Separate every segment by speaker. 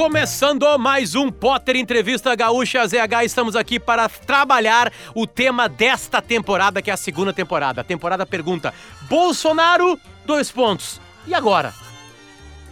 Speaker 1: Começando mais um Potter Entrevista Gaúcha ZH, estamos aqui para trabalhar o tema desta temporada, que é a segunda temporada. A temporada pergunta: Bolsonaro, dois pontos. E agora?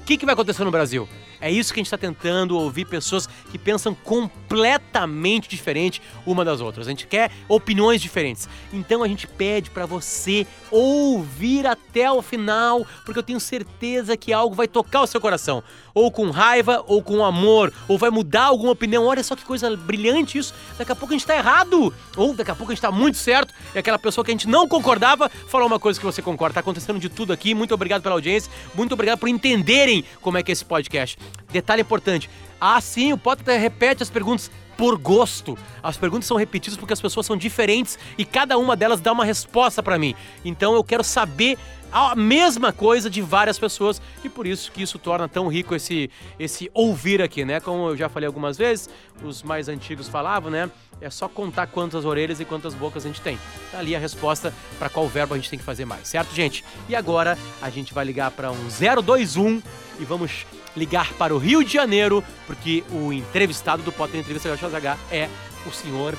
Speaker 1: O que, que vai acontecer no Brasil? É isso que a gente está tentando ouvir pessoas que pensam completamente diferente uma das outras. A gente quer opiniões diferentes. Então a gente pede para você ouvir até o final, porque eu tenho certeza que algo vai tocar o seu coração, ou com raiva, ou com amor, ou vai mudar alguma opinião. Olha só que coisa brilhante isso. Daqui a pouco a gente está errado, ou daqui a pouco a gente está muito certo. E aquela pessoa que a gente não concordava falou uma coisa que você concorda. Tá acontecendo de tudo aqui. Muito obrigado pela audiência. Muito obrigado por entenderem como é que é esse podcast. Detalhe importante. Ah, sim, o Potter repete as perguntas por gosto. As perguntas são repetidas porque as pessoas são diferentes e cada uma delas dá uma resposta para mim. Então eu quero saber a mesma coisa de várias pessoas e por isso que isso torna tão rico esse esse ouvir aqui, né? Como eu já falei algumas vezes, os mais antigos falavam, né? É só contar quantas orelhas e quantas bocas a gente tem. Tá ali a resposta para qual verbo a gente tem que fazer mais, certo, gente? E agora a gente vai ligar para um 021 e vamos ligar para o Rio de Janeiro, porque o entrevistado do Potter Entrevista Gaúcha H é o senhor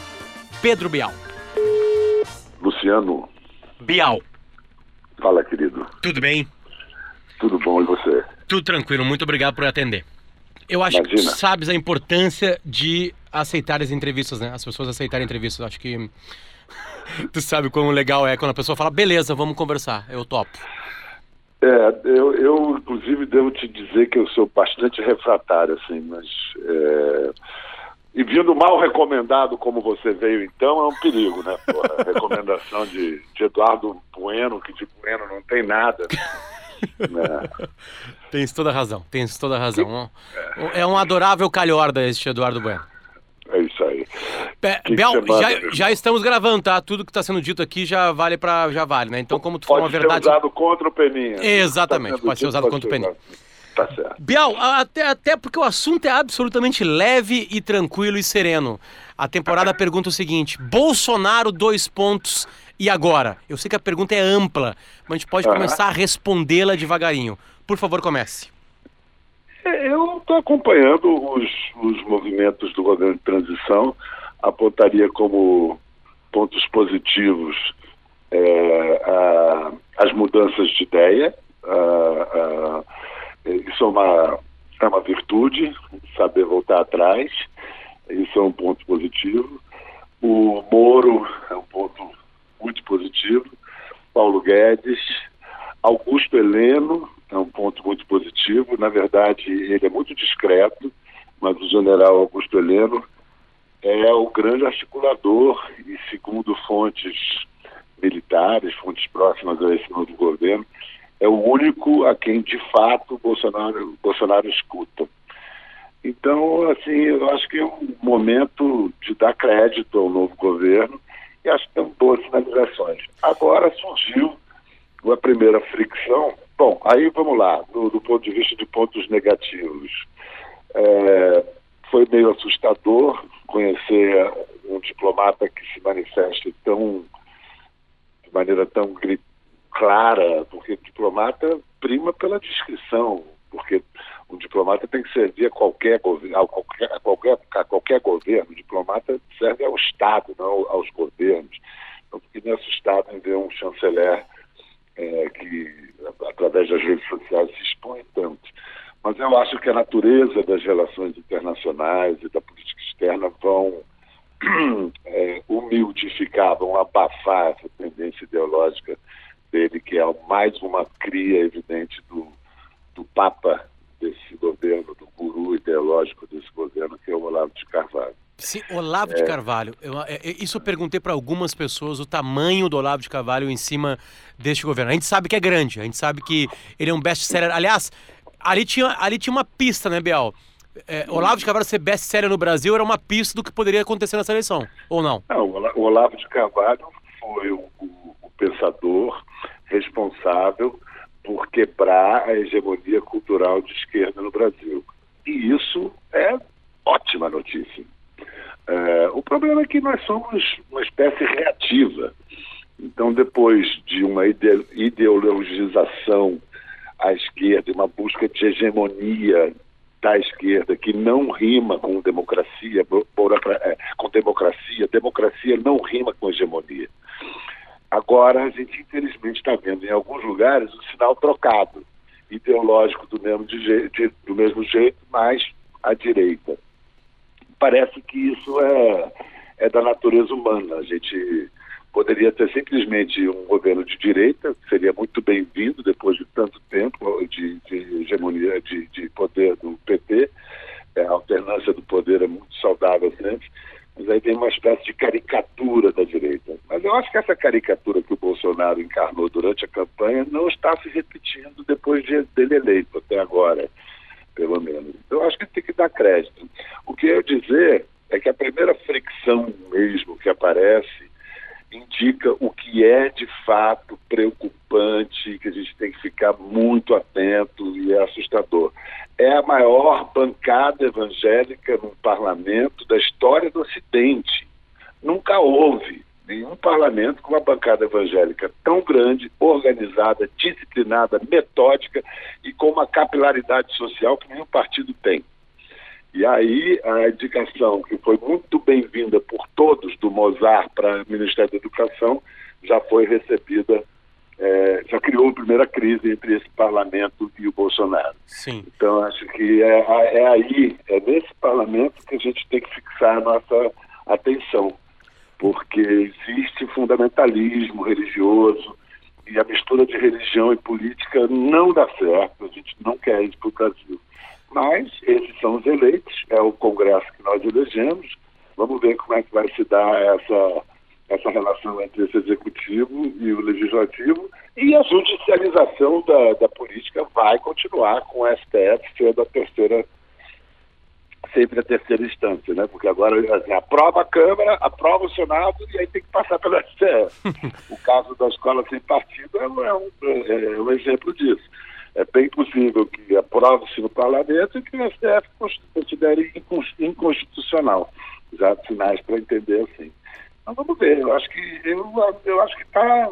Speaker 1: Pedro Bial.
Speaker 2: Luciano.
Speaker 1: Bial.
Speaker 2: Fala, querido.
Speaker 1: Tudo bem?
Speaker 2: Tudo bom, e você?
Speaker 1: Tudo tranquilo, muito obrigado por atender. Eu acho Imagina. que tu sabes a importância de aceitar as entrevistas, né? As pessoas aceitarem entrevistas. Acho que tu sabe como legal é quando a pessoa fala, beleza, vamos conversar, eu topo.
Speaker 2: É, eu, eu inclusive devo te dizer que eu sou bastante refratário, assim, mas é... e vindo mal recomendado como você veio então é um perigo, né? Porra, recomendação de, de Eduardo Bueno, que de Bueno não tem nada.
Speaker 1: Né? Tens toda a razão, tens toda a razão. É, é um adorável calhorda este Eduardo Bueno. Be Bel, já, já, estamos gravando, tá? Tudo que está sendo dito aqui já vale para já vale, né? Então, como tu
Speaker 2: falou
Speaker 1: uma verdade.
Speaker 2: Pode ser usado contra o Peninha.
Speaker 1: Exatamente, tá pode ser usado contra o Peninha.
Speaker 2: Tá certo.
Speaker 1: Bial, até, até porque o assunto é absolutamente leve e tranquilo e sereno. A temporada pergunta o seguinte: Bolsonaro, dois pontos, e agora? Eu sei que a pergunta é ampla, mas a gente pode começar a respondê-la devagarinho. Por favor, comece.
Speaker 2: É, eu estou acompanhando os, os movimentos do governo de transição, apontaria como pontos positivos é, a, as mudanças de ideia. A, a, isso é uma, é uma virtude, saber voltar atrás, isso é um ponto positivo. O Moro é um ponto muito positivo. Paulo Guedes, Augusto Heleno é um ponto muito positivo. Na verdade, ele é muito discreto, mas o general Augusto Heleno é o grande articulador e, segundo fontes militares, fontes próximas a esse novo governo, é o único a quem, de fato, Bolsonaro, Bolsonaro escuta. Então, assim, eu acho que é um momento de dar crédito ao novo governo e acho que tem boas sinalizações. Agora surgiu a primeira fricção. Bom, aí vamos lá, do, do ponto de vista de pontos negativos. É, foi meio assustador conhecer um diplomata que se manifesta tão de maneira tão clara, porque diplomata prima pela descrição, porque um diplomata tem que servir a qualquer, a qualquer, a qualquer, a qualquer governo. O diplomata serve ao Estado, não aos governos. Então, fiquei meio assustado em ver um chanceler é, que, através das redes sociais, se expõe tanto. Mas eu acho que a natureza das relações internacionais e da política externa vão é, humildificar, vão abafar essa tendência ideológica dele, que é mais uma cria evidente do, do Papa desse governo, do guru ideológico desse governo, que é o Olavo de Carvalho.
Speaker 1: Sim, Olavo é. de Carvalho. Eu, é, é, isso eu perguntei para algumas pessoas o tamanho do Olavo de Carvalho em cima deste governo. A gente sabe que é grande, a gente sabe que ele é um best-seller. Aliás, ali tinha, ali tinha uma pista, né, Biel? É, Olavo de Carvalho ser best-seller no Brasil era uma pista do que poderia acontecer nessa eleição, ou não?
Speaker 2: Não, o Olavo de Carvalho foi o, o, o pensador responsável por quebrar a hegemonia cultural de esquerda no Brasil. E isso é ótima notícia. É, o problema é que nós somos uma espécie reativa. Então, depois de uma ideologização à esquerda, uma busca de hegemonia da esquerda que não rima com democracia, é, com democracia, democracia não rima com hegemonia. Agora a gente infelizmente está vendo em alguns lugares o sinal trocado, ideológico do mesmo, de, de, do mesmo jeito, mas à direita. Parece que isso é, é da natureza humana. A gente poderia ter simplesmente um governo de direita, que seria muito bem-vindo depois de tanto tempo de, de hegemonia, de, de, poder do PT. É, a alternância do poder é muito saudável sempre, mas aí tem uma espécie de caricatura da direita. Mas eu acho que essa caricatura que o Bolsonaro encarnou durante a campanha não está se repetindo depois de, dele eleito, até agora, pelo menos. Então eu acho que tem que dar crédito. Eu dizer é que a primeira fricção mesmo que aparece indica o que é de fato preocupante, que a gente tem que ficar muito atento e é assustador. É a maior bancada evangélica no parlamento da história do Ocidente. Nunca houve nenhum parlamento com uma bancada evangélica tão grande, organizada, disciplinada, metódica e com uma capilaridade social que nenhum partido tem. E aí a indicação, que foi muito bem-vinda por todos do Mozart para o Ministério da Educação, já foi recebida, é, já criou a primeira crise entre esse parlamento e o Bolsonaro.
Speaker 1: Sim.
Speaker 2: Então acho que é, é aí, é nesse parlamento que a gente tem que fixar a nossa atenção, porque existe fundamentalismo religioso e a mistura de religião e política não dá certo, a gente não quer isso para o Brasil. Mas esses são os eleitos, é o Congresso que nós elegemos. Vamos ver como é que vai se dar essa, essa relação entre esse executivo e o legislativo. E a judicialização da, da política vai continuar com o STF sendo a terceira, sempre a terceira instância, né? Porque agora assim, aprova a Câmara, aprova o Senado e aí tem que passar pelo STF. o caso da escola sem partido é um, é um, é um exemplo disso é bem possível que aprove-se no parlamento e que o STF considere inconstitucional. Já sinais para entender assim. Mas vamos ver, eu acho que eu, eu acho que está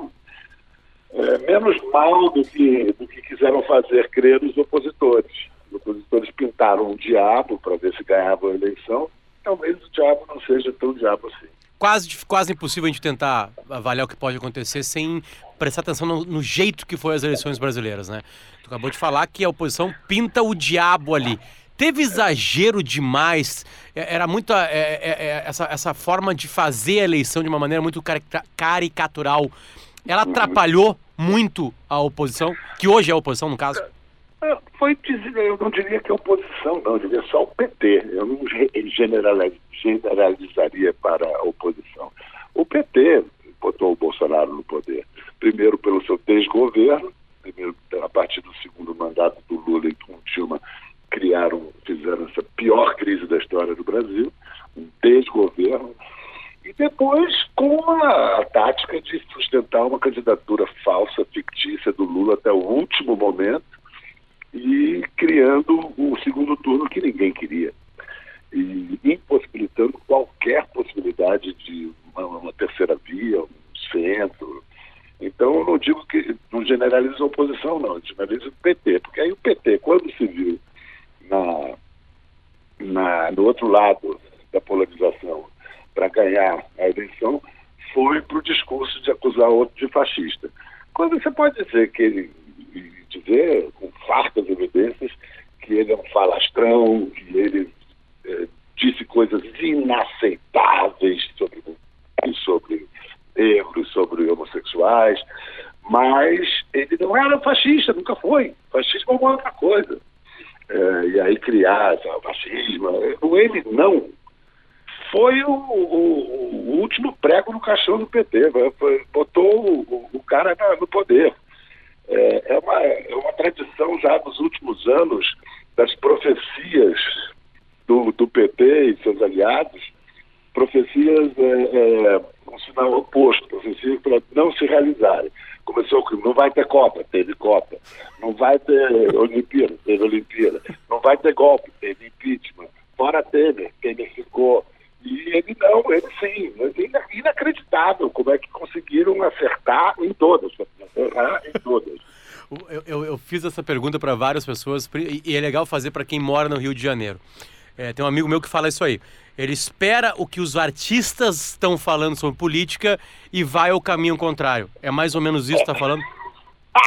Speaker 2: é, menos mal do que, do que quiseram fazer crer os opositores. Os opositores pintaram um diabo para ver se ganhavam a eleição. Talvez o diabo não seja tão diabo assim
Speaker 1: quase, quase impossível a gente tentar avaliar o que pode acontecer sem prestar atenção no, no, jeito que foi as eleições brasileiras, né? Tu acabou de falar que a oposição pinta o diabo ali. Teve exagero demais, é, era muito é, é, é, essa, essa forma de fazer a eleição de uma maneira muito caricatural. Ela atrapalhou muito a oposição, que hoje é a oposição, no caso?
Speaker 2: É, foi, eu não diria que é oposição, não, eu diria só o PT. Eu não generalizaria para a oposição. O PT botou o Bolsonaro no poder, primeiro pelo seu desgoverno, primeiro a partir do segundo mandato do Lula e com Dilma criaram, fizeram essa pior crise da história do Brasil, um desgoverno, e depois com a, a tática de sustentar uma candidatura falsa, fictícia do Lula até o último momento, e criando o segundo turno que ninguém queria. E impossibilitando qualquer possibilidade de uma, uma terceira via, um centro. Então, eu não digo que não generaliza a oposição, não, generaliza o PT, porque aí o PT, quando se viu na, na, no outro lado da polarização para ganhar a eleição, foi para o discurso de acusar outro de fascista. Quando você pode dizer que ele dizer, com fartas evidências, que ele é um falastrão, que ele é, disse coisas inaceitáveis sobre, sobre negros, sobre homossexuais, mas ele não era fascista, nunca foi. Fascismo é uma outra coisa. É, e aí criar esse fascismo. Ele não. Foi o, o, o, último prego no caixão do PT. Botou o, o cara no poder. É, é, uma, é uma tradição já dos últimos anos das profecias do, do PT e seus aliados, profecias é, é, um sinal oposto, profecias para não se realizarem. Começou com não vai ter Copa, teve Copa. Não vai ter Olimpíada, teve Olimpíada. Não vai ter golpe, teve impeachment. Fora Temer, Temer ficou. E ele não, ele sim. É inacreditável como é que conseguiram acertar em todas, errar em todas.
Speaker 1: Eu, eu, eu, fiz essa pergunta para várias pessoas e é legal fazer para quem mora no Rio de Janeiro. É, tem um amigo meu que fala isso aí. Ele espera o que os artistas estão falando sobre política e vai ao caminho contrário. É mais ou menos isso que está falando?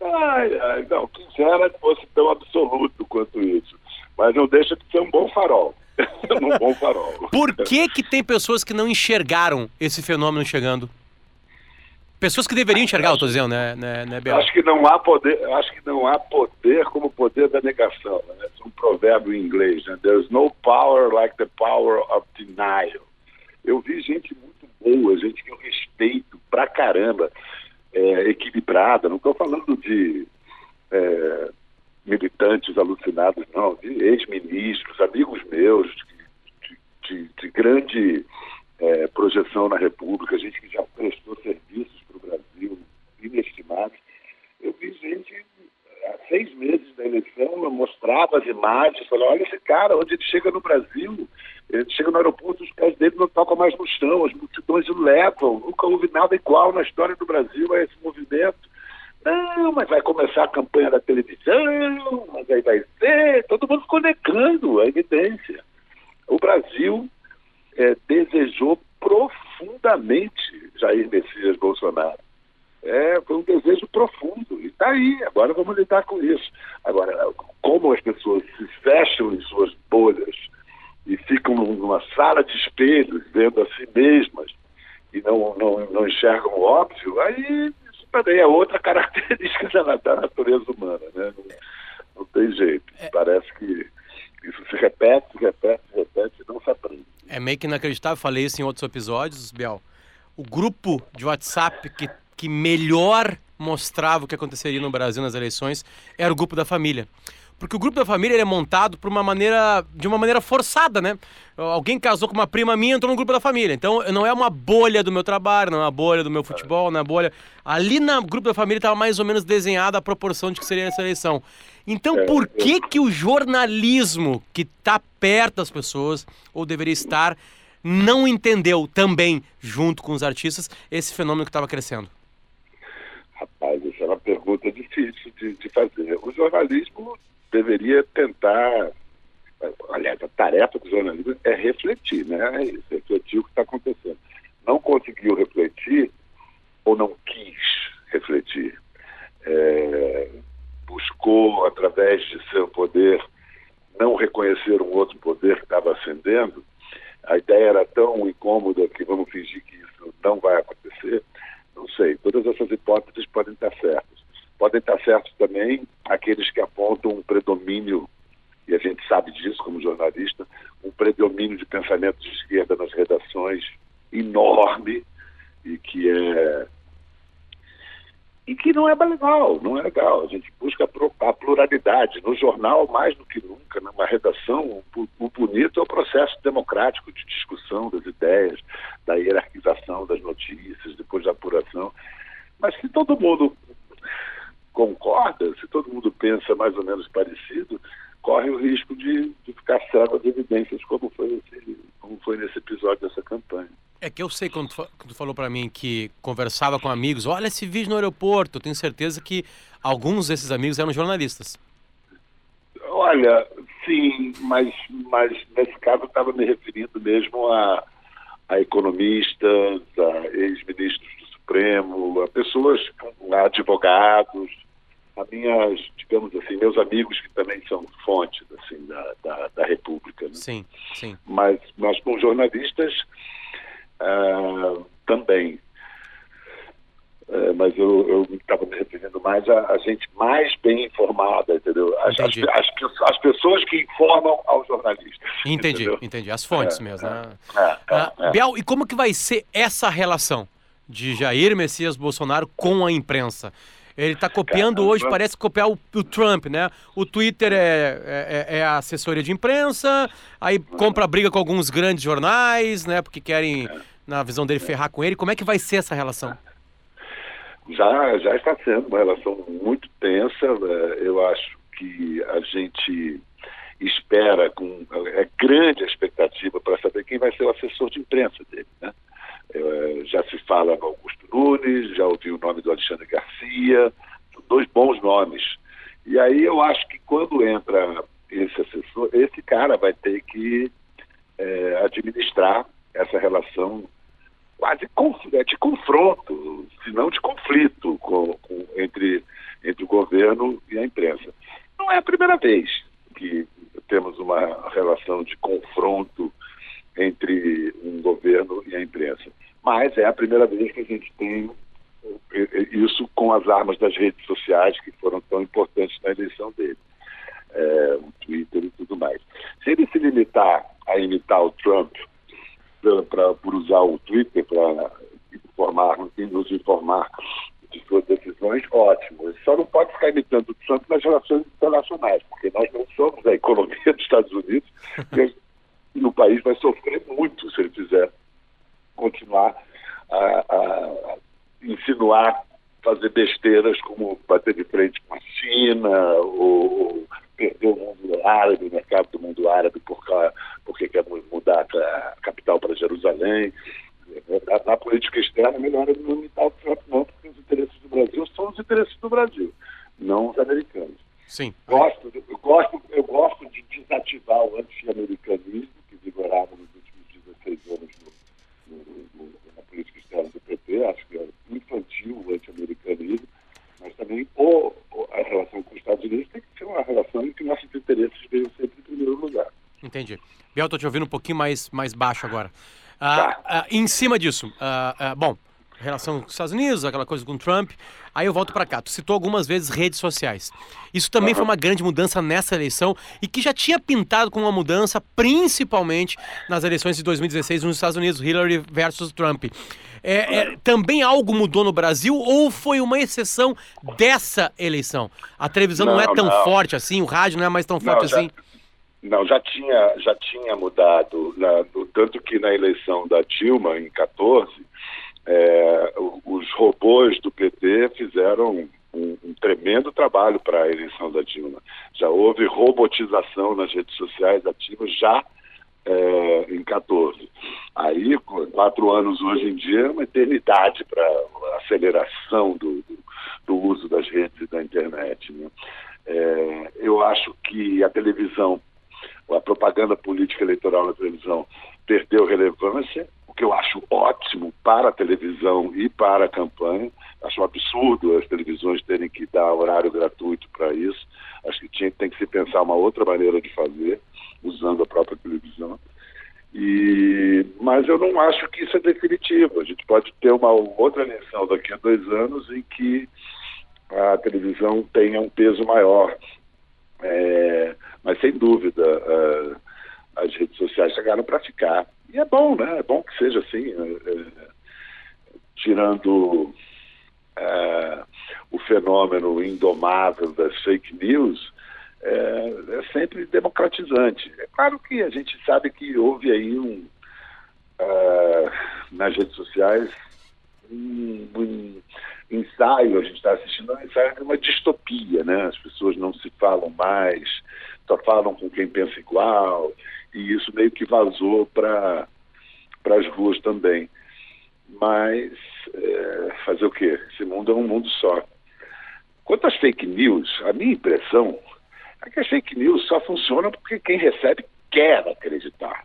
Speaker 2: ai, ai, não, quisera que fosse tão absoluto quanto isso. Mas não deixa de ser um bom farol. um bom farol.
Speaker 1: Por que, que tem pessoas que não enxergaram esse fenômeno chegando? Pessoas que deveriam enxergar, eu estou dizendo, né, né, né
Speaker 2: Bela? Acho que não há poder, acho que não há poder como o poder da negação. Né? É um provérbio em inglês, né? There's no power like the power of denial. Eu vi gente muito boa, gente que eu respeito pra caramba, é, equilibrada. Não estou falando de é, militantes alucinados, não, de ex-ministros, amigos meus, de, de, de grande é, projeção na República, gente que já prestou serviços inestimáveis. Eu vi gente, há seis meses da eleição, eu mostrava as imagens, falava, olha esse cara, onde ele chega no Brasil, ele chega no aeroporto, os pés dele não tocam mais no chão, as multidões o levam, nunca houve nada igual na história do Brasil a esse movimento. Não, mas vai começar a campanha da televisão, mas aí vai ser. Todo mundo ficou negando a evidência. O Brasil é, desejou profundamente Jair Messias Bolsonaro. É, foi um desejo profundo. E está vamos lidar com isso. Agora, como as pessoas se fecham em suas bolhas e ficam numa sala de espelhos, vendo a si mesmas, e não, não, não enxergam o óbvio, aí isso também é outra característica da, da natureza humana. Né? Não, não tem jeito. É... Parece que isso se repete, se repete, se repete e não se aprende.
Speaker 1: É meio que inacreditável, falei isso em outros episódios, Biel. O grupo de WhatsApp que que melhor mostrava o que aconteceria no Brasil nas eleições era o grupo da família. Porque o grupo da família é montado por uma maneira, de uma maneira forçada, né? Alguém casou com uma prima minha, entrou no grupo da família. Então, não é uma bolha do meu trabalho, não é uma bolha do meu futebol, não é uma bolha. Ali no grupo da família estava mais ou menos desenhada a proporção de que seria essa eleição. Então, é, por que que o jornalismo que está perto das pessoas, ou deveria estar, não entendeu também, junto com os artistas, esse fenômeno que estava crescendo?
Speaker 2: Rapaz, essa é uma pergunta difícil de, de fazer. O jornalismo deveria tentar. Aliás, a tarefa do jornalismo é refletir, né? É refletir o que está acontecendo. Não conseguiu refletir ou não quis refletir. É, buscou, através de seu poder, não reconhecer um outro poder que estava ascendendo. A ideia era tão incômoda que vamos fingir que isso não vai acontecer. Não sei, todas essas hipóteses podem estar certas. Podem estar certos também aqueles que apontam um predomínio, e a gente sabe disso como jornalista, um predomínio de pensamento de esquerda nas redações enorme e que é e que não é legal, não é legal. A gente busca a pluralidade. No jornal, mais do que nunca, numa redação, o bonito é o processo democrático de discussão das ideias, da hierarquização das notícias, depois da apuração. Mas se todo mundo concorda, se todo mundo pensa mais ou menos parecido, corre o risco de, de ficar cego às evidências, como foi, esse, como foi nesse episódio dessa campanha.
Speaker 1: É que eu sei quando tu, tu falou para mim que conversava com amigos, olha esse vídeo no aeroporto, eu tenho certeza que alguns desses amigos eram jornalistas.
Speaker 2: Olha, sim, mas, mas nesse caso eu estava me referindo mesmo a, a economistas, a ex-ministros do Supremo, a pessoas, a advogados, a minhas, digamos assim, meus amigos que também são fontes assim, da, da, da República. Né?
Speaker 1: Sim, sim.
Speaker 2: Mas, mas com jornalistas uh, também. Uh, mas eu estava me referindo mais a, a, gente mais bem informada, entendeu? As, as, as, as, pessoas que informam aos jornalistas.
Speaker 1: Entendi,
Speaker 2: entendeu?
Speaker 1: entendi. As fontes é, mesmo, é, né? É, uh, Biel, e como que vai ser essa relação de Jair Messias Bolsonaro com a imprensa? Ele está copiando Caramba. hoje, parece copiar o, o, Trump, né? O Twitter é, é, é, a assessoria de imprensa, aí compra briga com alguns grandes jornais, né? Porque querem, na visão dele, ferrar com ele. Como é que vai ser essa relação?
Speaker 2: Já, já está sendo uma relação muito tensa. Né? Eu acho que a gente espera com é grande a expectativa para saber quem vai ser o assessor de imprensa dele, né? Já se fala no Augusto Nunes, já ouvi o nome do Alexandre Garcia, dois bons nomes. E aí eu acho que quando entra esse assessor, esse cara vai ter que é, administrar essa relação quase é, de confronto, se não de conflito com, com, entre, entre o governo e a imprensa. Não é a primeira vez que temos uma relação de confronto entre um governo e a imprensa. Mas é a primeira vez que a gente tem isso com as armas das redes sociais que foram tão importantes na eleição dele. É, o Twitter e tudo mais. Se ele se limitar a imitar o Trump pra, pra por usar o Twitter para informar nos informar de suas decisões, ótimo. Ele só não pode ficar imitando o Trump nas relações internacionais, porque nós não somos a economia dos Estados Unidos e país vai sofrer muito se ele fizer continuar a, a insinuar, fazer besteiras como bater de frente com a China ou perder o mundo árabe, o mercado do mundo árabe porque, porque quer mudar a capital para Jerusalém. Na, na, política externa, melhor é não imitar o Trump, não, porque os interesses do Brasil são os interesses do Brasil, não os americanos.
Speaker 1: Sim.
Speaker 2: Gosto, eu, gosto, eu gosto de desativar o anti-americanismo que vigorava nos últimos 16 anos no, no, no, na política externa do PT. Acho que é infantil o anti-americanismo, mas também o, a relação com os Estados Unidos tem que ser uma relação em que nossos interesses venham sempre em primeiro lugar.
Speaker 1: Entendi. Biel, estou te ouvindo um pouquinho mais, mais baixo agora. Ah, tá. ah, em cima disso, ah, ah, bom, relação com os Estados Unidos, aquela coisa com o Trump. Aí eu volto para cá. Tu citou algumas vezes redes sociais. Isso também foi uma grande mudança nessa eleição e que já tinha pintado com uma mudança, principalmente nas eleições de 2016 nos Estados Unidos, Hillary versus Trump. É, é, também algo mudou no Brasil ou foi uma exceção dessa eleição? A televisão não, não é tão não. forte assim, o rádio não é mais tão não, forte
Speaker 2: já,
Speaker 1: assim?
Speaker 2: Não, já tinha, já tinha mudado, na, tanto que na eleição da Dilma, em 14, é, os robôs do PT fizeram um, um tremendo trabalho para a eleição da Dilma. Já houve robotização nas redes sociais Dilma já é, em 14. Aí, quatro anos hoje em dia é uma eternidade para aceleração do, do, do, uso das redes e da internet. Né? É, eu acho que a televisão, a propaganda política eleitoral na televisão perdeu relevância que eu acho ótimo para a televisão e para a campanha. Acho um absurdo as televisões terem que dar horário gratuito para isso. Acho que tinha, tem que se pensar uma outra maneira de fazer, usando a própria televisão. E, mas eu não acho que isso é definitivo. A gente pode ter uma outra eleição daqui a dois anos em que a televisão tenha um peso maior. É, mas sem dúvida, uh, as redes sociais chegaram para ficar. E é bom, né? É bom que seja assim, é, é, tirando é, o fenômeno indomável das fake news, é, é, sempre democratizante. É claro que a gente sabe que houve aí um nas redes sociais um, um ensaio, a gente está assistindo um ensaio de uma distopia, né? As pessoas não se falam mais, só falam com quem pensa igual e isso meio que vazou para as ruas também. Mas é, fazer o quê? Esse mundo é um mundo só. Quanto às fake news, a minha impressão é que as fake news só funcionam porque quem recebe quer acreditar.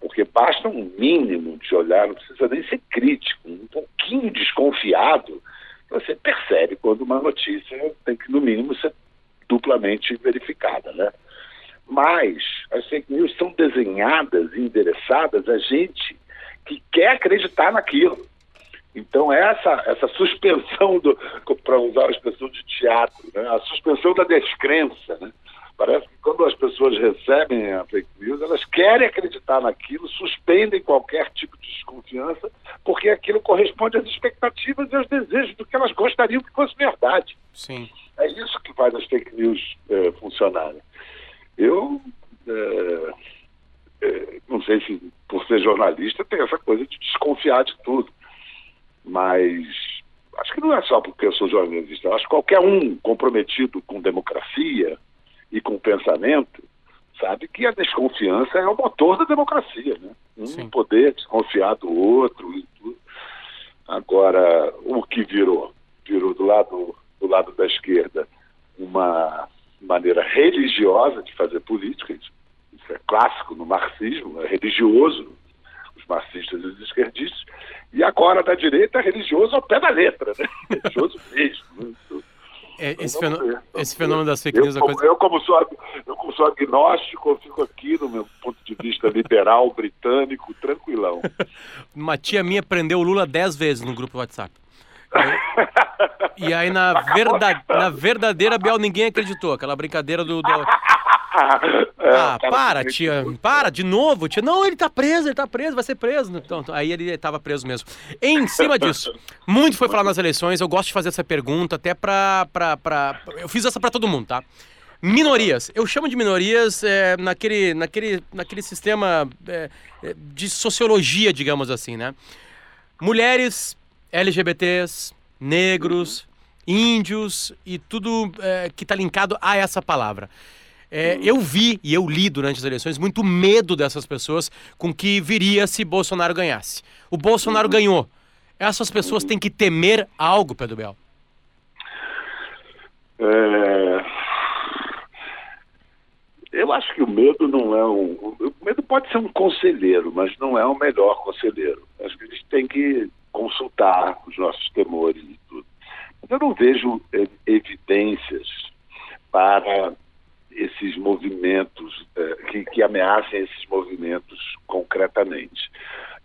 Speaker 2: Porque basta um mínimo de olhar, não precisa nem ser crítico, um pouquinho desconfiado, você percebe quando uma notícia tem que, no mínimo, ser duplamente verificada, né? Mas as fake news são desenhadas e endereçadas a gente que quer acreditar naquilo. Então, essa, essa suspensão, para usar a expressão de teatro, né? a suspensão da descrença, né? Parece que quando as pessoas recebem a fake news, elas querem acreditar naquilo, suspendem qualquer tipo de desconfiança, porque aquilo corresponde às expectativas e aos desejos do que elas gostariam que fosse verdade.
Speaker 1: Sim.
Speaker 2: É isso que faz as fake news é, funcionarem. Eu é, é, não sei se por ser jornalista tem essa coisa de desconfiar de tudo, mas acho que não é só porque eu sou jornalista. Acho que qualquer um comprometido com democracia e com pensamento sabe que a desconfiança é o motor da democracia, né? Um Sim. poder desconfiar do outro e tudo. Agora, o que virou? Virou do lado do lado da esquerda uma maneira religiosa de fazer política, isso é clássico no marxismo, é religioso, os marxistas e os esquerdistas, e agora da direita é religioso ao pé da letra, né? religioso mesmo. Né?
Speaker 1: É, esse, fenômeno, esse fenômeno das fake news...
Speaker 2: Eu, como,
Speaker 1: coisa...
Speaker 2: eu, como sou, eu, como sou agnóstico, eu fico aqui no meu ponto de vista liberal, britânico, tranquilão.
Speaker 1: Uma tia minha prendeu o Lula dez vezes no grupo WhatsApp. E aí, na, verda, na verdadeira Biel, ninguém acreditou. Aquela brincadeira do. do... Ah, para, tia. Para, de novo, tia. Não, ele tá preso, ele tá preso, vai ser preso. Então, aí ele tava preso mesmo. Em cima disso, muito foi falado nas eleições. Eu gosto de fazer essa pergunta até pra. pra, pra... Eu fiz essa pra todo mundo, tá? Minorias. Eu chamo de minorias é, naquele, naquele, naquele sistema é, de sociologia, digamos assim, né? Mulheres, LGBTs, negros, índios e tudo é, que está linkado a essa palavra. É, eu vi e eu li durante as eleições muito medo dessas pessoas com que viria se Bolsonaro ganhasse. O Bolsonaro uhum. ganhou. Essas pessoas têm que temer algo, Pedro Bel.
Speaker 2: É... Eu acho que o medo não é um. O medo pode ser um conselheiro, mas não é o melhor conselheiro. Acho que a gente tem que os nossos temores e tudo. Mas eu não vejo é, evidências para esses movimentos, é, que, que ameacem esses movimentos concretamente.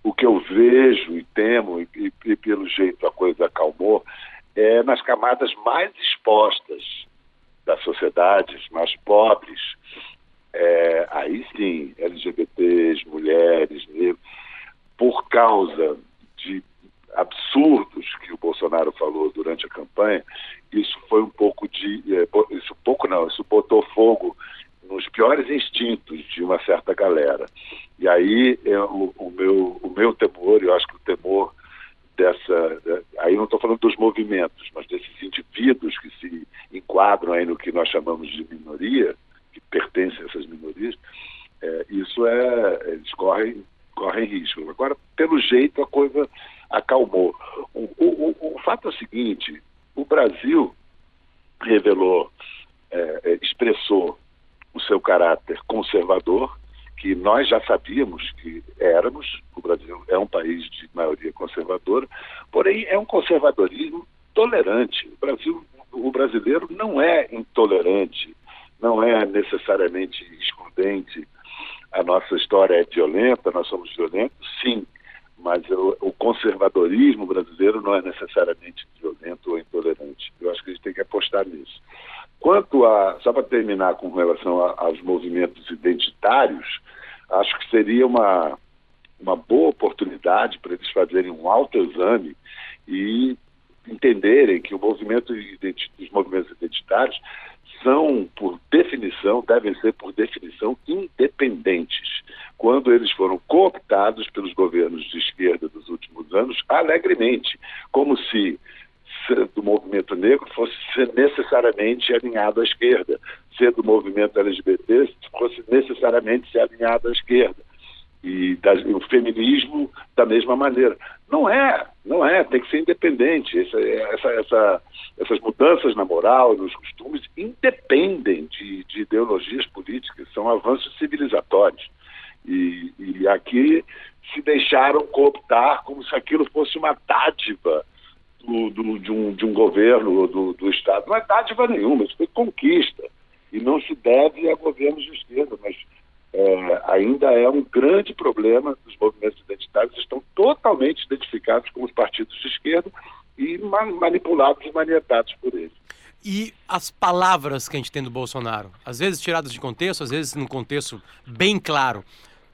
Speaker 2: O que eu vejo e temo, e, e, pelo jeito a coisa acalmou, é nas camadas mais expostas das sociedades, mais pobres, é, aí sim, LGBTs, mulheres, por causa absurdos que o Bolsonaro falou durante a campanha, isso foi um pouco de. É, isso pouco não, isso botou fogo nos piores instintos de uma certa galera. E aí o, o, meu, o meu temor, eu acho que o temor dessa. Aí não estou falando dos movimentos, mas desses indivíduos que se enquadram aí no que nós chamamos de minoria, que pertencem a essas minorias, é, isso é. Eles correm, correm risco. Agora, pelo jeito, a coisa acalmou. O, o, o fato é o seguinte: o Brasil revelou, é, é, expressou o seu caráter conservador, que nós já sabíamos que éramos. O Brasil é um país de maioria conservadora, porém é um conservadorismo tolerante. O Brasil, o brasileiro não é intolerante, não é necessariamente excludente. A nossa história é violenta, nós somos violentos, sim, mas o, o, conservadorismo brasileiro não é necessariamente violento ou intolerante. Eu acho que a gente tem que apostar nisso. Quanto a, só para terminar com relação a, aos movimentos identitários, acho que seria uma, uma boa oportunidade para eles fazerem um autoexame e entenderem que o movimento os movimentos identitários são, por definição, devem ser, por definição, independentes. Quando eles foram cooptados pelos governos de esquerda dos últimos anos, alegremente, como se do movimento negro fosse necessariamente alinhado à esquerda, ser do movimento LGBT fosse necessariamente ser alinhado à esquerda e, da, e, o feminismo da mesma maneira. Não é, não é, tem que ser independente. Essa, essa, essa, essas mudanças na moral, nos costumes, independem de, de ideologias políticas, são avanços civilizatórios. E, e aqui se deixaram cooptar como se aquilo fosse uma dádiva do, do, de, um, de um governo do, do Estado. Não é dádiva nenhuma, isso foi conquista. E não se deve a governos de esquerda, mas é, ainda é um grande problema dos movimentos identitários, estão totalmente identificados com os partidos de esquerda e manipulados e manietados por eles.
Speaker 1: E as palavras que a gente tem do Bolsonaro, às vezes tiradas de contexto, às vezes num contexto bem claro.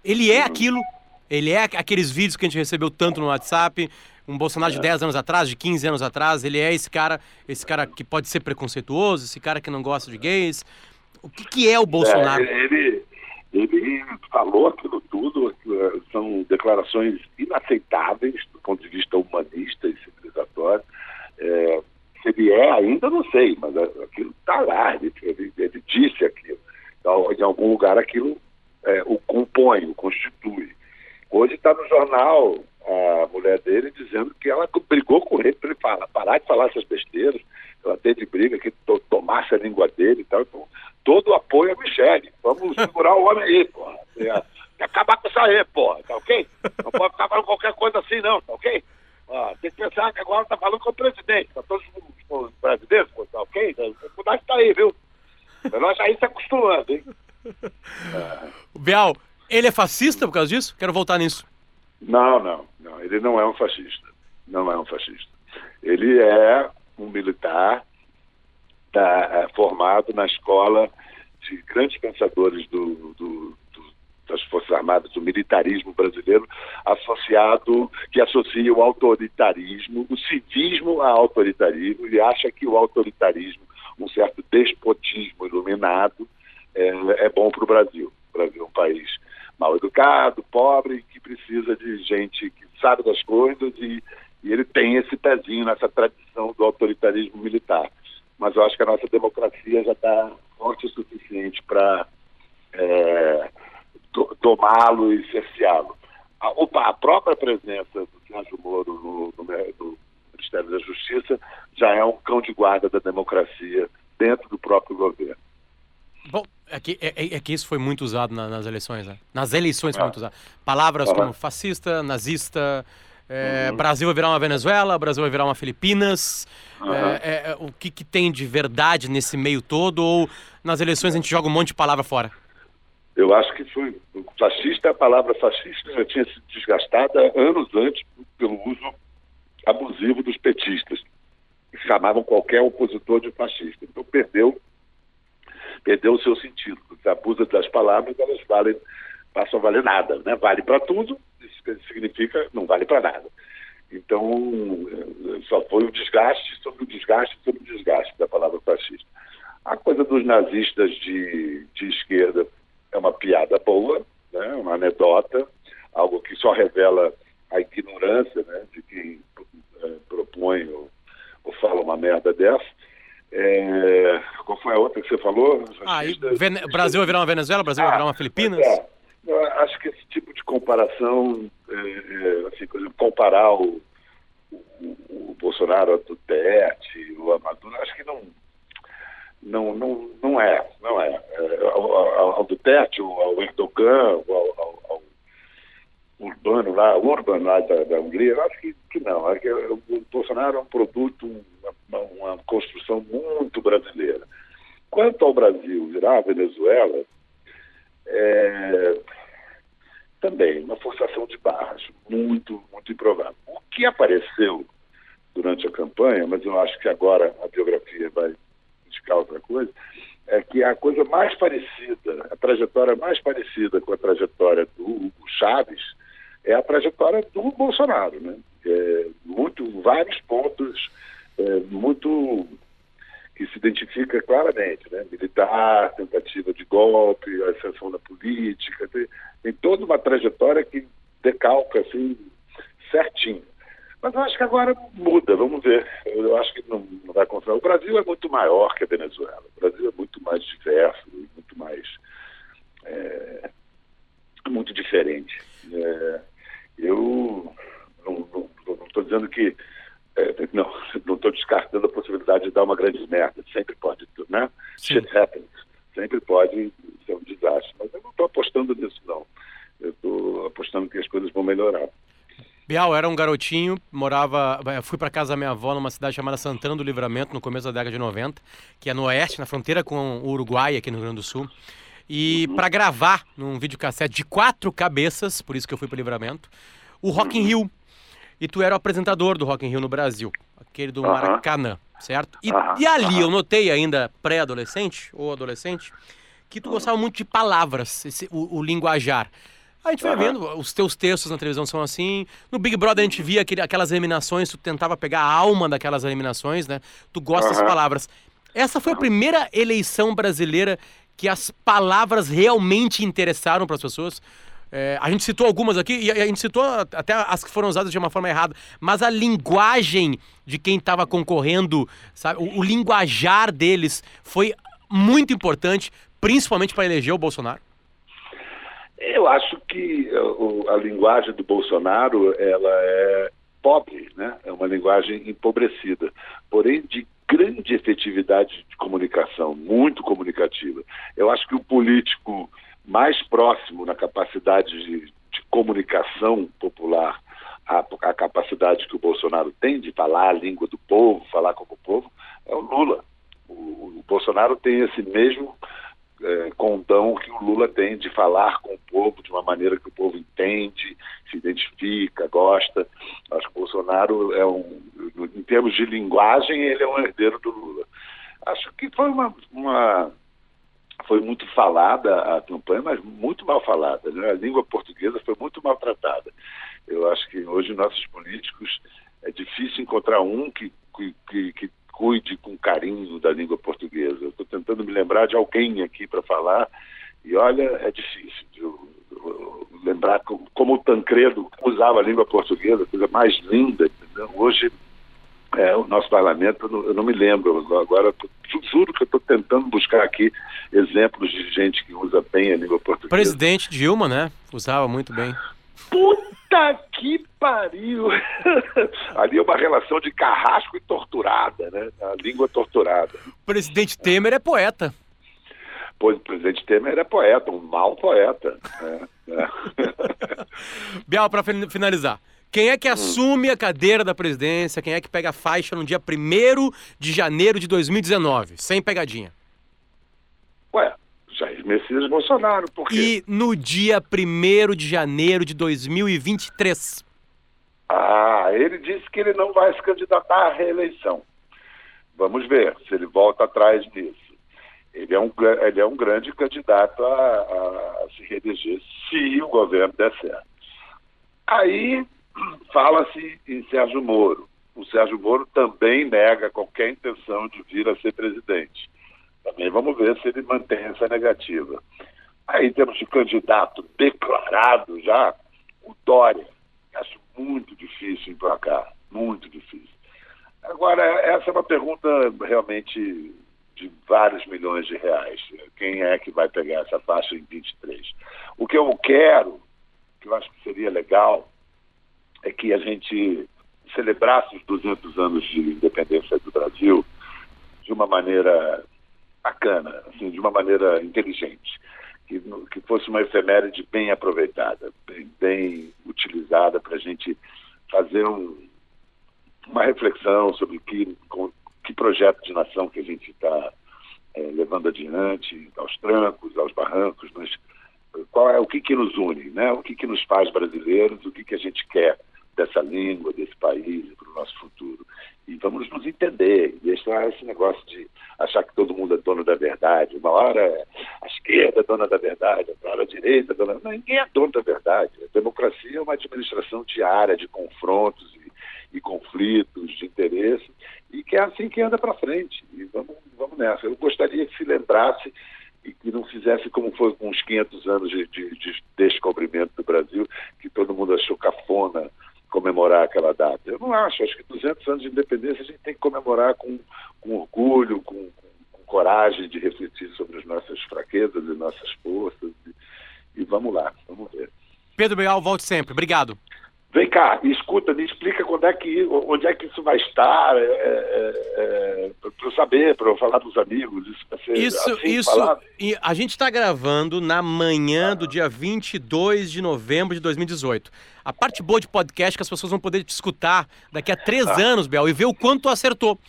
Speaker 1: Ele é aquilo, ele é aqueles vídeos que a gente recebeu tanto no WhatsApp, um Bolsonaro de 10 é. anos atrás, de 15 anos atrás, ele é esse cara, esse cara que pode ser preconceituoso, esse cara que não gosta de gays. O que, que é o Bolsonaro?
Speaker 2: É, ele, ele falou aquilo tudo, eh, são declarações inaceitáveis do ponto de vista humanista e civilizatório. É, se ele é ainda, não sei, mas aquilo está lá, ele, ele, ele, disse aquilo. Então, em algum lugar aquilo é, o compõe, o constitui. Hoje está no jornal a mulher dele dizendo que ela brigou com ele para ele falar, parar de falar essas besteiras, ela teve briga que to, tomasse a língua dele e tal. Então, todo o apoio a Michele. Vamos segurar o homem aí, porra. Que acabar com isso aí, porra, tá ok? Não pode ficar falando qualquer coisa assim, não, tá ok? Ah, tem que pensar que agora tá falando com o presidente, tá todos os presidentes, tá ok? Mudar isso aí, viu? Já ir se acostumando, hein?
Speaker 1: Bial, ele é fascista por causa disso? Quero voltar nisso.
Speaker 2: Não, não, não. Ele não é um fascista. Não é um fascista. Ele é um militar tá, é, formado na escola de grandes pensadores do, do, do, das Forças Armadas, do militarismo brasileiro, associado, que associa o autoritarismo, o civismo ao autoritarismo, e acha que o autoritarismo, um certo despotismo iluminado, é, é bom para o Brasil. O Brasil é um país mal educado, pobre, que precisa de gente que sabe das coisas e, e ele tem esse pezinho nessa tradição do autoritarismo militar. Mas eu acho que a nossa democracia já está forte o suficiente para é, tomá-lo e cerceá-lo. A, a, própria presença do Sérgio Moro no, no, no Ministério da Justiça já é um cão de guarda da democracia dentro do próprio governo.
Speaker 1: Bom, é que, é, é, é que isso foi muito usado na, nas eleições, né? Nas eleições foi ah. muito usado. Palavras como fascista, nazista, é, uhum. Brasil vai virar uma Venezuela, Brasil vai virar uma Filipinas. Uhum. É, o que, que tem de verdade nesse meio todo? Ou nas eleições a gente joga um monte de palavra fora?
Speaker 2: Eu acho que foi. Fascista, a palavra fascista já tinha sido desgastada anos antes pelo uso abusivo dos petistas, que chamavam qualquer opositor de fascista. Então perdeu perdeu o seu sentido. Você abusa das palavras, elas valem, passam a valer nada. Né? Vale para tudo, significa não vale para nada. Então, só foi o desgaste sobre o desgaste sobre o desgaste da palavra fascista. A coisa dos nazistas de, de esquerda é uma piada boa, né? uma anedota, algo que só revela a ignorância né? de quem é, propõe ou, ou fala uma merda dessa. É, qual foi a outra que você falou?
Speaker 1: Ah, Vene... Brasil vai virar uma Venezuela, Brasil ah, vai virar uma Filipinas? É,
Speaker 2: acho que esse tipo de comparação, é, é assim, por exemplo, comparar o, o, o Bolsonaro ao Duterte, o Maduro, acho que não, não, não, não é, não é. é ao, ao, ao Duterte, ao Erdogan, ao, ao, ao Urbano lá, Urban lá da, da Hungria, acho que, que não. Acho que o Bolsonaro é um produto, uma, uma construção muito brasileira. Quanto ao Brasil virar a Venezuela, é, também uma forçação de barras, muito, muito improvável. O que apareceu durante a campanha, mas eu acho que agora a biografia vai indicar outra coisa, é que a coisa mais parecida, a trajetória mais parecida com a trajetória do Hugo Chaves é a trajetória do Bolsonaro, né? É, muito, vários pontos é, muito que se identifica claramente, né? Militar, tentativa de golpe, ascensão da política, tem, toda uma trajetória que decalca assim certinho. Mas eu acho que agora muda, vamos ver. Eu acho que não, não vai acontecer. O Brasil é muito maior que a Venezuela. O Brasil é muito mais diverso, muito mais. É, muito diferente. É, eu não estou dizendo que é, não estou descartando a possibilidade de dar uma grande merda. Sempre pode, né? Sim. Shit happens. Sempre pode ser um desastre. Mas eu não estou apostando nisso, não. Eu estou apostando que as coisas vão melhorar.
Speaker 1: Bial, era um garotinho, morava. Fui para casa da minha avó numa cidade chamada Santana do Livramento, no começo da década de 90, que é no oeste, na fronteira com o Uruguai, aqui no Rio Grande do Sul. E uhum. para gravar num videocassete de quatro cabeças, por isso que eu fui para Livramento, o Rock in Rio. E tu era o apresentador do Rock in Rio no Brasil, aquele do Maracanã, certo? E, e ali eu notei ainda pré-adolescente ou adolescente que tu gostava muito de palavras, esse, o, o linguajar. A gente vai vendo, os teus textos na televisão são assim. No Big Brother a gente via aquele, aquelas eliminações, tu tentava pegar a alma daquelas eliminações, né? Tu gosta das palavras. Essa foi a primeira eleição brasileira que as palavras realmente interessaram para as pessoas. É, a gente citou algumas aqui, e a gente citou até as que foram usadas de uma forma errada, mas a linguagem de quem estava concorrendo, sabe, o, o, linguajar deles foi muito importante, principalmente para eleger o Bolsonaro.
Speaker 2: Eu acho que a, a linguagem do Bolsonaro ela é pobre, né? É uma linguagem empobrecida. Porém, de grande efetividade de comunicação, muito comunicativa. Eu acho que o político mais próximo na capacidade de, de comunicação popular, a, a, capacidade que o Bolsonaro tem de falar a língua do povo, falar como o povo, é o Lula. O, o Bolsonaro tem esse mesmo é, condão que o Lula tem de falar com o povo de uma maneira que o povo entende, se identifica, gosta. Acho que o Bolsonaro é um, em termos de linguagem, ele é um herdeiro do Lula. Acho que foi uma, uma foi muito falada a campanha, mas muito mal falada. Né? A língua portuguesa foi muito maltratada. Eu acho que hoje nossos políticos é difícil encontrar um que, que, que cuide com carinho da língua portuguesa. Estou tentando me lembrar de alguém aqui para falar e olha, é difícil. Lembrar como, como, o Tancredo usava a língua portuguesa, coisa mais linda. Entendeu? Hoje, é, o nosso parlamento, eu não, eu não me lembro. Agora, juro que eu estou tentando buscar aqui exemplos de gente que usa bem a língua portuguesa.
Speaker 1: Presidente Dilma, né? Usava muito bem.
Speaker 2: Puta que pariu! Ali é uma relação de carrasco e torturada, né? A língua torturada.
Speaker 1: O presidente Temer é poeta.
Speaker 2: Pois o presidente Temer é poeta, um mau poeta. Né? É.
Speaker 1: Bial, para finalizar. Quem é que hum. assume a cadeira da presidência? Quem é que pega a faixa no dia 1 de janeiro de 2019? Sem pegadinha.
Speaker 2: Ué, Jair Messias Bolsonaro. Por quê?
Speaker 1: E no dia 1 de janeiro de 2023?
Speaker 2: Ah, ele disse que ele não vai se candidatar à reeleição. Vamos ver se ele volta atrás disso. Ele é um, ele é um grande candidato a, a, a se reeleger se o governo der certo. Aí fala-se em Sérgio Moro. O Sérgio Moro também nega qualquer intenção de vir a ser presidente. Também vamos ver se ele mantém essa negativa. Aí em termos de candidato declarado já, o Dória. Acho muito difícil emplacar, muito difícil. Agora, essa é uma pergunta realmente de vários milhões de reais. Quem é que vai pegar essa faixa em 23? O que eu quero, que eu acho que seria legal, é que a gente celebrasse os 200 anos de independência do Brasil de uma maneira bacana, assim, de uma maneira inteligente, que, que fosse uma efeméride bem aproveitada, bem, bem utilizada para a gente fazer um, uma reflexão sobre que, com, que projeto de nação que a gente está é, levando adiante, aos trancos, aos barrancos, mas qual é o que, que nos une, né? o que, que nos faz brasileiros, o que, que a gente quer dessa língua, desse país, para o nosso futuro. E vamos nos entender, deixar esse negócio de achar que todo mundo é dono da verdade. Uma hora a esquerda é dona da verdade, outra hora a direita é dona... Não, ninguém é dono da verdade. A democracia é uma administração diária de confrontos e, e conflitos de interesse, e que é assim que anda para frente. E vamos, vamos nessa. Eu gostaria que se lembrasse e que não fizesse como foi com os 500 anos de, de, de descobrimento do Brasil, que todo mundo achou cafona comemorar aquela data. Eu não acho, acho que 200 anos de independência a gente tem que comemorar com, com orgulho, com, com, coragem de refletir sobre as nossas fraquezas e nossas forças. E, e vamos lá, vamos ver.
Speaker 1: Pedro Beal, volte sempre. Obrigado.
Speaker 2: Vem cá, me escuta, me explica quando é que, onde é que isso vai estar, é, é, é para eu saber, para eu falar para os amigos. Isso
Speaker 1: Isso,
Speaker 2: assim,
Speaker 1: isso
Speaker 2: falado.
Speaker 1: e a gente está gravando na manhã do dia 22 de novembro de 2018. A parte boa de podcast é que as pessoas vão poder te escutar daqui a três ah. anos, Bel, e ver o quanto tu acertou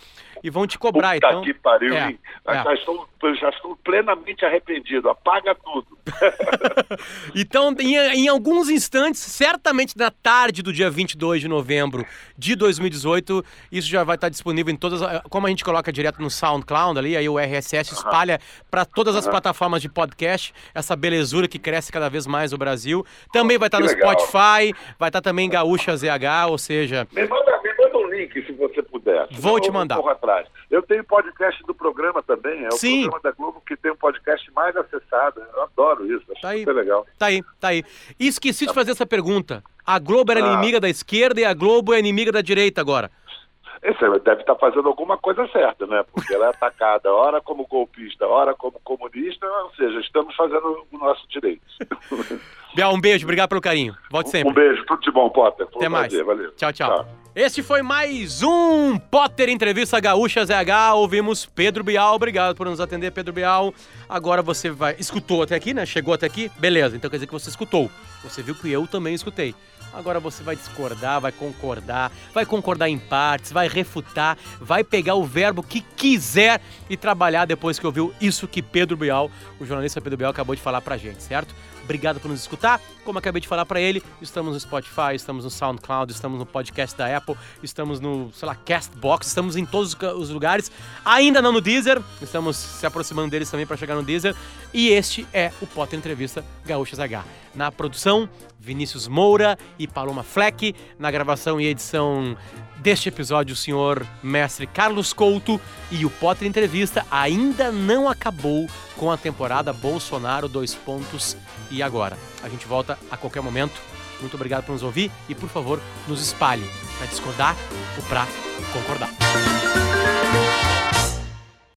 Speaker 1: e vão te cobrar.
Speaker 2: Puta
Speaker 1: então,
Speaker 2: que pariu, é, é. Já, estou, já estou plenamente arrependido. Apaga tudo.
Speaker 1: então, em, em, alguns instantes, certamente na tarde do dia 22 de novembro de 2018, isso já vai estar disponível em todas. Como a gente coloca direto no SoundCloud ali, aí o RSS espalha para todas as plataformas de podcast, essa belezura que cresce cada vez mais no Brasil. Também vai estar que no legal. Spotify, vai estar também Gaúcha ZH, ou seja.
Speaker 2: Me manda, link se você puder.
Speaker 1: Vou te mandar.
Speaker 2: Eu atrás. Eu tenho podcast do programa também, é o
Speaker 1: Sim.
Speaker 2: programa da Globo que tem um podcast mais acessado. Eu adoro isso, acho
Speaker 1: tá aí.
Speaker 2: super legal.
Speaker 1: Tá aí, tá aí. E esqueci tá. de fazer essa pergunta. A Globo era ah. inimiga da esquerda e a Globo é inimiga da direita agora.
Speaker 2: Esse deve estar fazendo alguma coisa certa, né? Porque ela é atacada, ora como golpista, ora como comunista, ou seja, estamos fazendo o nosso direito.
Speaker 1: Biel, um beijo, obrigado pelo carinho. Volte sempre.
Speaker 2: Um beijo, tudo de bom, Potter.
Speaker 1: Foi Até um mais. Prazer, valeu. tchau. tchau. tchau. Este foi mais um Potter Entrevista Gaúcha ZH. Ouvimos Pedro Bial. Obrigado por nos atender, Pedro Bial. Agora você vai. Escutou até aqui, né? Chegou até aqui? Beleza, então quer dizer que você escutou. Você viu que eu também escutei. Agora você vai discordar, vai concordar, vai concordar em partes, vai refutar, vai pegar o verbo que quiser e trabalhar depois que ouviu isso que Pedro Bial, o jornalista Pedro Bial, acabou de falar pra gente, certo? Obrigado por nos escutar. Como acabei de falar para ele, estamos no Spotify, estamos no SoundCloud, estamos no podcast da Apple, estamos no, sei lá, Castbox, estamos em todos os lugares. Ainda não no Deezer, estamos se aproximando deles também para chegar no Deezer. E este é o Potter Entrevista Gaúchas H. Na produção, Vinícius Moura e Paloma Fleck. Na gravação e edição deste episódio, o senhor mestre Carlos Couto. E o Potter Entrevista ainda não acabou com a temporada Bolsonaro dois pontos e agora. A gente volta a qualquer momento. Muito obrigado por nos ouvir e, por favor, nos espalhe para discordar ou para concordar.